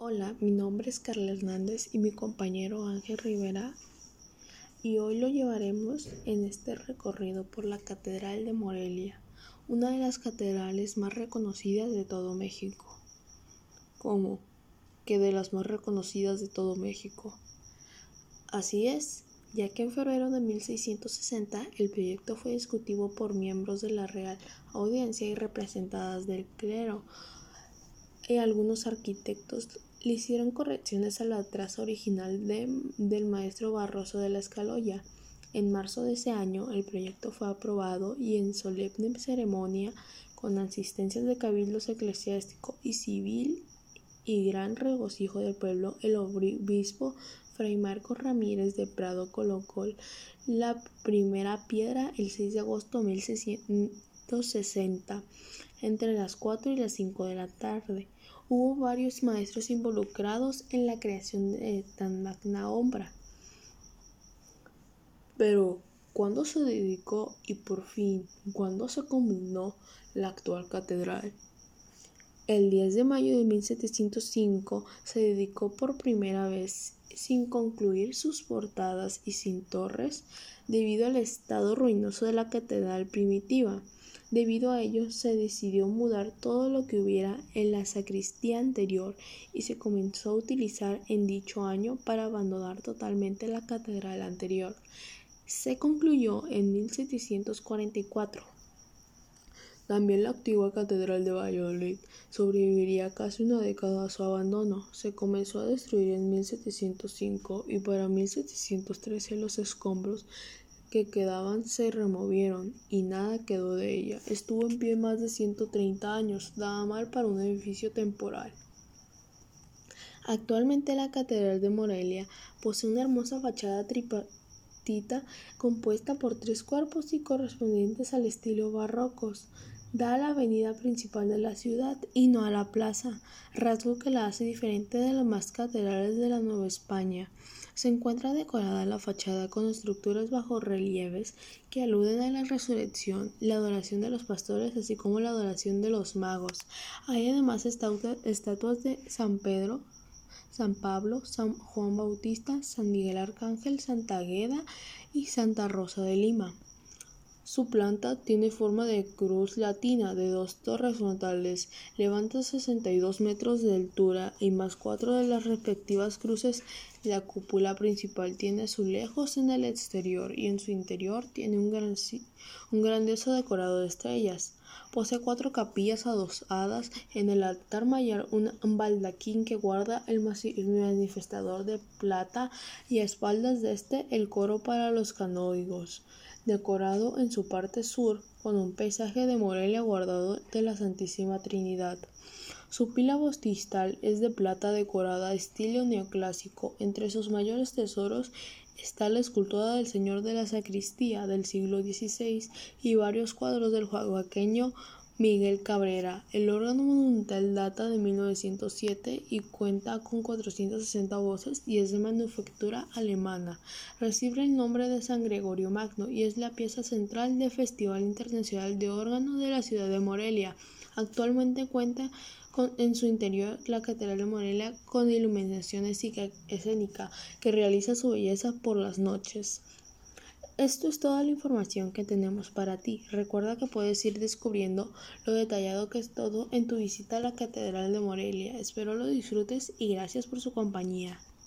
Hola, mi nombre es Carla Hernández y mi compañero Ángel Rivera y hoy lo llevaremos en este recorrido por la Catedral de Morelia, una de las catedrales más reconocidas de todo México. ¿Cómo? Que de las más reconocidas de todo México. Así es, ya que en febrero de 1660 el proyecto fue discutido por miembros de la Real Audiencia y representadas del clero algunos arquitectos le hicieron correcciones a la traza original del maestro Barroso de la Escaloya. En marzo de ese año el proyecto fue aprobado y en solemne ceremonia, con asistencias de cabildos eclesiástico y civil y gran regocijo del pueblo, el obispo Fray Marco Ramírez de Prado colocó la primera piedra el 6 de agosto de 1660 entre las 4 y las 5 de la tarde. Hubo varios maestros involucrados en la creación de tan magna obra. Pero, ¿cuándo se dedicó y por fin, cuándo se combinó la actual catedral? El 10 de mayo de 1705 se dedicó por primera vez sin concluir sus portadas y sin torres debido al estado ruinoso de la catedral primitiva. Debido a ello, se decidió mudar todo lo que hubiera en la sacristía anterior y se comenzó a utilizar en dicho año para abandonar totalmente la catedral anterior. Se concluyó en 1744. También la antigua catedral de Valladolid sobreviviría casi una década a su abandono. Se comenzó a destruir en 1705 y para 1713 los escombros que quedaban se removieron y nada quedó de ella. Estuvo en pie más de 130 años, daba mal para un edificio temporal. Actualmente la Catedral de Morelia posee una hermosa fachada tripartita compuesta por tres cuerpos y correspondientes al estilo barrocos. Da a la avenida principal de la ciudad y no a la plaza, rasgo que la hace diferente de las más catedrales de la Nueva España. Se encuentra decorada la fachada con estructuras bajo relieves que aluden a la resurrección, la adoración de los pastores, así como la adoración de los magos. Hay además estatuas de San Pedro, San Pablo, San Juan Bautista, San Miguel Arcángel, Santa Agueda y Santa Rosa de Lima. Su planta tiene forma de cruz latina de dos torres frontales, levanta 62 metros de altura y más cuatro de las respectivas cruces. La cúpula principal tiene azulejos en el exterior y en su interior tiene un, gran, grandioso decorado de estrellas. Posee cuatro capillas adosadas en el altar mayor, un baldaquín que guarda el manifestador de plata y a espaldas de este el coro para los canónigos decorado en su parte sur con un paisaje de Morelia guardado de la Santísima Trinidad. Su pila bostistal es de plata decorada estilo neoclásico. Entre sus mayores tesoros está la escultura del Señor de la Sacristía del siglo XVI y varios cuadros del Miguel Cabrera. El órgano monumental data de 1907 y cuenta con 460 voces y es de manufactura alemana. Recibe el nombre de San Gregorio Magno y es la pieza central del Festival Internacional de Órgano de la ciudad de Morelia. Actualmente cuenta con, en su interior la Catedral de Morelia con iluminación escénica que realiza su belleza por las noches. Esto es toda la información que tenemos para ti. Recuerda que puedes ir descubriendo lo detallado que es todo en tu visita a la Catedral de Morelia. Espero lo disfrutes y gracias por su compañía.